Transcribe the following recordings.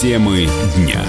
Темы дня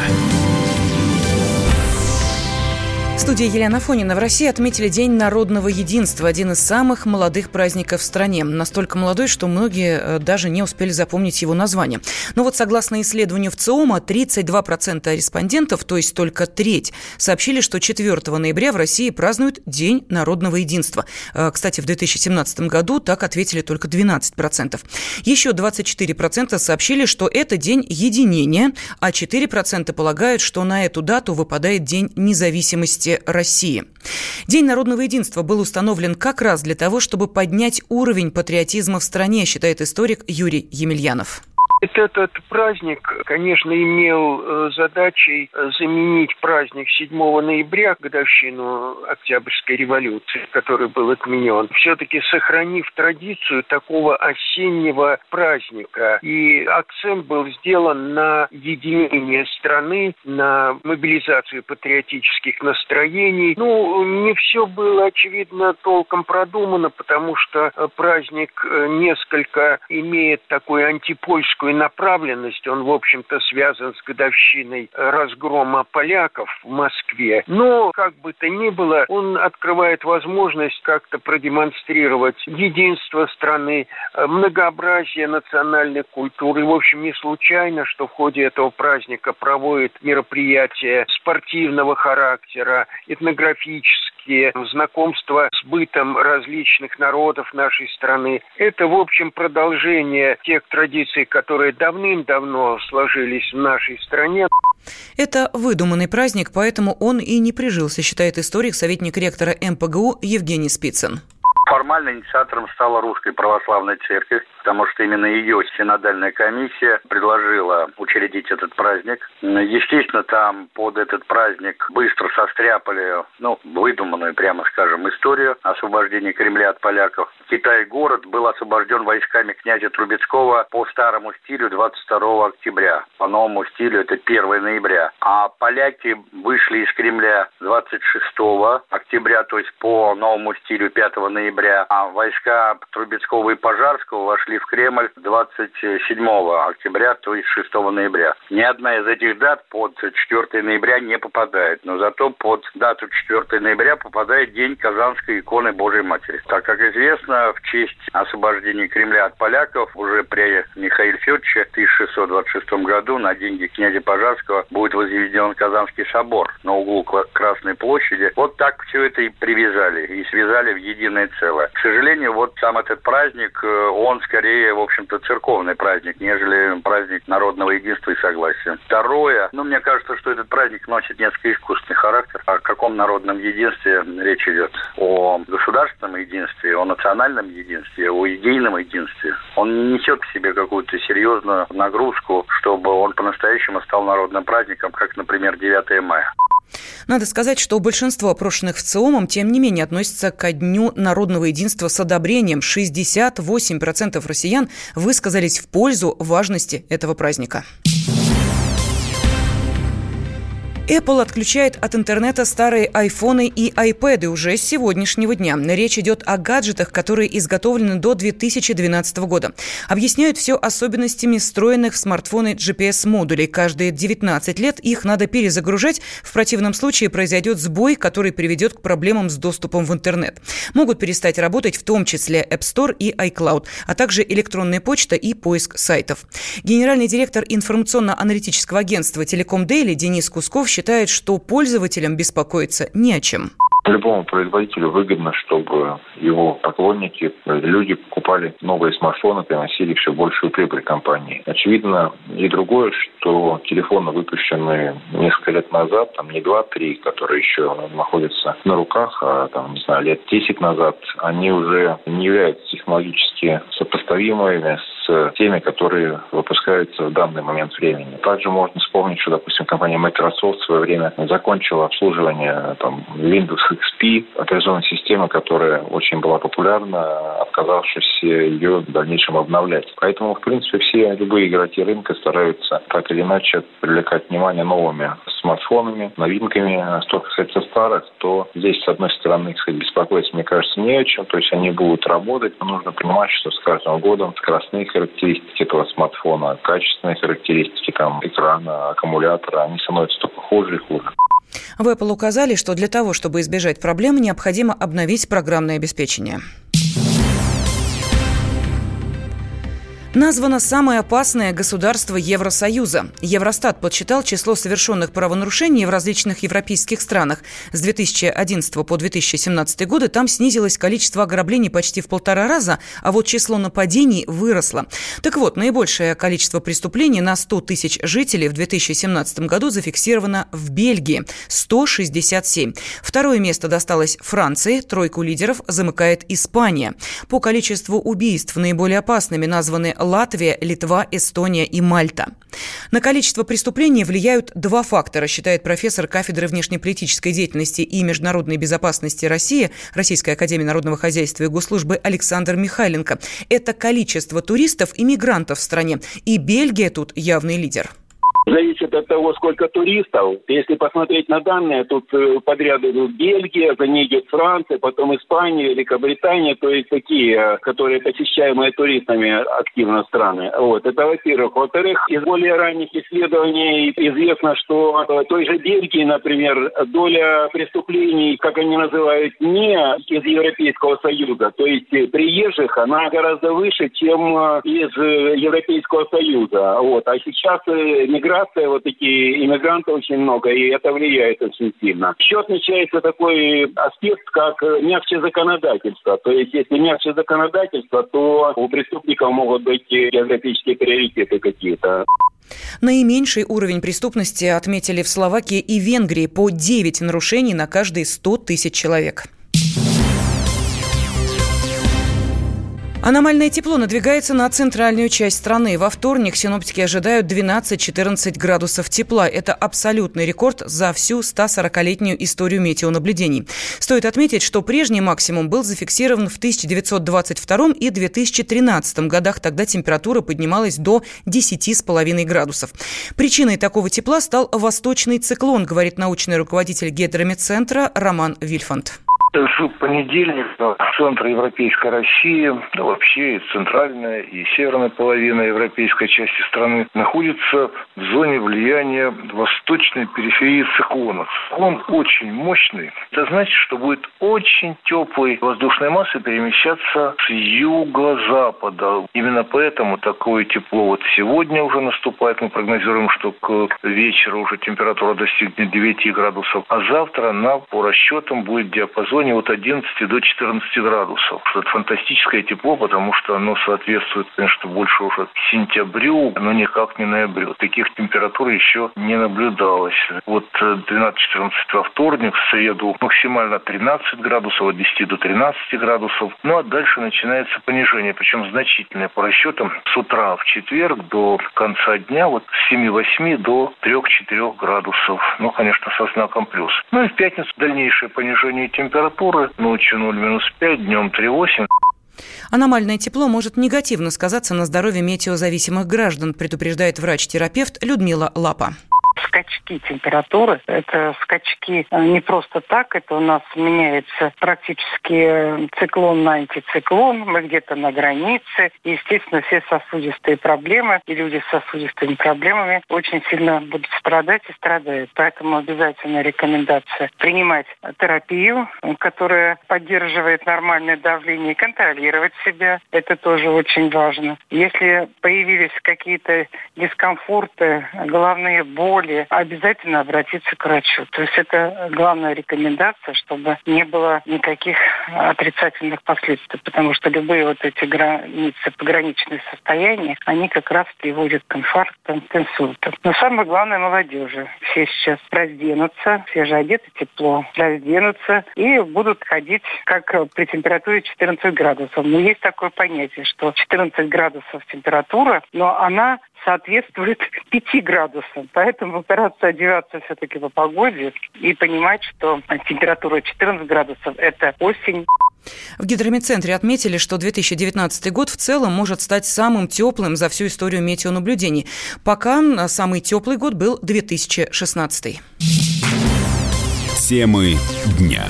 студии Елена Фонина. В России отметили День народного единства, один из самых молодых праздников в стране. Настолько молодой, что многие э, даже не успели запомнить его название. Но вот согласно исследованию в ЦИОМа, 32% респондентов, то есть только треть, сообщили, что 4 ноября в России празднуют День народного единства. Э, кстати, в 2017 году так ответили только 12%. Еще 24% сообщили, что это день единения, а 4% полагают, что на эту дату выпадает День независимости России. День народного единства был установлен как раз для того, чтобы поднять уровень патриотизма в стране, считает историк Юрий Емельянов. Этот праздник, конечно, имел э, задачей э, заменить праздник 7 ноября, годовщину Октябрьской революции, который был отменен, все-таки сохранив традицию такого осеннего праздника. И акцент был сделан на единение страны, на мобилизацию патриотических настроений. Ну, не все было, очевидно, толком продумано, потому что э, праздник несколько имеет такую антипольскую такой направленности, он, в общем-то, связан с годовщиной разгрома поляков в Москве. Но, как бы то ни было, он открывает возможность как-то продемонстрировать единство страны, э, многообразие национальной культуры. И, в общем, не случайно, что в ходе этого праздника проводят мероприятия спортивного характера, этнографические, знакомства с бытом различных народов нашей страны. Это, в общем, продолжение тех традиций, которые которые давным-давно сложились в нашей стране. Это выдуманный праздник, поэтому он и не прижился, считает историк, советник ректора МПГУ Евгений Спицын. Формально инициатором стала Русская Православная Церковь, потому что именно ее синодальная комиссия предложила учредить этот праздник. Естественно, там под этот праздник быстро состряпали, ну, выдуманную, прямо скажем, историю освобождения Кремля от поляков. Китай-город был освобожден войсками князя Трубецкого по старому стилю 22 октября. По новому стилю это 1 ноября. А поляки вышли из Кремля 26 октября, то есть по новому стилю 5 ноября а войска Трубецкого и Пожарского вошли в Кремль 27 октября, то есть 6 ноября. Ни одна из этих дат под 4 ноября не попадает, но зато под дату 4 ноября попадает День Казанской иконы Божьей Матери. Так как известно, в честь освобождения Кремля от поляков уже при Михаиле Федоровиче в 1626 году на деньги князя Пожарского будет возведен Казанский собор на углу Красной площади. Вот так все это и привязали и связали в единое целое целое. К сожалению, вот сам этот праздник, э, он скорее, в общем-то, церковный праздник, нежели праздник народного единства и согласия. Второе, ну, мне кажется, что этот праздник носит несколько искусственный характер. О каком народном единстве речь идет? О государственном единстве, о национальном единстве, о идейном единстве. Он не несет в себе какую-то серьезную нагрузку, чтобы он по-настоящему стал народным праздником, как, например, 9 мая. Надо сказать, что большинство опрошенных в ЦИОМом, тем не менее, относятся ко Дню народного единства с одобрением. 68% россиян высказались в пользу важности этого праздника. Apple отключает от интернета старые айфоны и айпэды уже с сегодняшнего дня. Речь идет о гаджетах, которые изготовлены до 2012 года. Объясняют все особенностями встроенных в смартфоны GPS-модулей. Каждые 19 лет их надо перезагружать. В противном случае произойдет сбой, который приведет к проблемам с доступом в интернет. Могут перестать работать в том числе App Store и iCloud, а также электронная почта и поиск сайтов. Генеральный директор информационно-аналитического агентства «Телеком Дейли» Денис Кусков считает, считает, что пользователям беспокоиться не о чем. Любому производителю выгодно, чтобы его поклонники, люди покупали новые смартфоны, приносили все большую прибыль компании. Очевидно и другое, что телефоны, выпущенные несколько лет назад, там не два-три, которые еще находятся на руках, а там, не знаю, лет 10 назад, они уже не являются технологически сопоставимыми с теми, которые выпускаются в данный момент времени. Также можно вспомнить, что, допустим, компания Microsoft в свое время закончила обслуживание там, Windows XP, операционной системы, которая очень была популярна, отказавшись ее в дальнейшем обновлять. Поэтому, в принципе, все любые игроки рынка стараются так или иначе привлекать внимание новыми смартфонами, новинками. Что касается старых, то здесь, с одной стороны, кстати, беспокоиться, мне кажется, не о чем. То есть они будут работать, но нужно понимать, что с каждым годом скоростные характеристики этого смартфона, качественные характеристики там, экрана, аккумулятора, они становятся только хуже и хуже. В Apple указали, что для того, чтобы избежать проблем, необходимо обновить программное обеспечение. Названо самое опасное государство Евросоюза. Евростат подсчитал число совершенных правонарушений в различных европейских странах. С 2011 по 2017 годы там снизилось количество ограблений почти в полтора раза, а вот число нападений выросло. Так вот, наибольшее количество преступлений на 100 тысяч жителей в 2017 году зафиксировано в Бельгии – 167. Второе место досталось Франции, тройку лидеров замыкает Испания. По количеству убийств наиболее опасными названы Латвия, Литва, Эстония и Мальта. На количество преступлений влияют два фактора, считает профессор кафедры внешнеполитической деятельности и международной безопасности России Российской академии народного хозяйства и госслужбы Александр Михайленко. Это количество туристов и мигрантов в стране. И Бельгия тут явный лидер зависит от того, сколько туристов. Если посмотреть на данные, тут э, подряд идут Бельгия, за ней идет Франция, потом Испания, Великобритания, то есть такие, э, которые посещаемые туристами активно страны. Вот, это во-первых. Во-вторых, из более ранних исследований известно, что в той же Бельгии, например, доля преступлений, как они называют, не из Европейского Союза, то есть приезжих, она гораздо выше, чем э, из Европейского Союза. Вот. А сейчас миграция миграция, вот такие иммигранты очень много, и это влияет очень сильно. Еще отмечается такой аспект, как мягче законодательство. То есть, если мягче законодательство, то у преступников могут быть географические приоритеты какие-то. Наименьший уровень преступности отметили в Словакии и Венгрии по 9 нарушений на каждые 100 тысяч человек. Аномальное тепло надвигается на центральную часть страны. Во вторник синоптики ожидают 12-14 градусов тепла. Это абсолютный рекорд за всю 140-летнюю историю метеонаблюдений. Стоит отметить, что прежний максимум был зафиксирован в 1922 и 2013 годах. Тогда температура поднималась до 10,5 градусов. Причиной такого тепла стал восточный циклон, говорит научный руководитель гидромедцентра Роман Вильфанд. С понедельника центр Европейской России, да вообще и центральная, и северная половина европейской части страны находится в зоне влияния восточной периферии циклона. Циклон очень мощный. Это значит, что будет очень теплой воздушной массы перемещаться с юго-запада. Именно поэтому такое тепло вот сегодня уже наступает. Мы прогнозируем, что к вечеру уже температура достигнет 9 градусов, а завтра она по расчетам будет в диапазоне районе от 11 до 14 градусов. Это фантастическое тепло, потому что оно соответствует, конечно, больше уже сентябрю, но никак не ноябрю. Таких температур еще не наблюдалось. Вот 12-14 во вторник, в среду максимально 13 градусов, от 10 до 13 градусов. Ну а дальше начинается понижение, причем значительное по расчетам с утра в четверг до конца дня вот с 7-8 до 3-4 градусов. Ну, конечно, со знаком плюс. Ну и в пятницу дальнейшее понижение температуры температуры, ночью 0 минус 5, днем 3,8. Аномальное тепло может негативно сказаться на здоровье метеозависимых граждан, предупреждает врач-терапевт Людмила Лапа скачки температуры. Это скачки э, не просто так, это у нас меняется практически циклон на антициклон, мы где-то на границе. И, естественно, все сосудистые проблемы и люди с сосудистыми проблемами очень сильно будут страдать и страдают. Поэтому обязательно рекомендация принимать терапию, которая поддерживает нормальное давление, и контролировать себя. Это тоже очень важно. Если появились какие-то дискомфорты, головные боли, обязательно обратиться к врачу. То есть это главная рекомендация, чтобы не было никаких отрицательных последствий, потому что любые вот эти границы, пограничные состояния, они как раз приводят к инфарктам, к инсультам. Но самое главное молодежи. Все сейчас разденутся, все же одеты тепло, разденутся и будут ходить как при температуре 14 градусов. Но есть такое понятие, что 14 градусов температура, но она соответствует 5 градусам. Поэтому стараться одеваться все-таки по погоде и понимать, что температура 14 градусов – это осень. В гидромедцентре отметили, что 2019 год в целом может стать самым теплым за всю историю метеонаблюдений. Пока самый теплый год был 2016. Темы дня.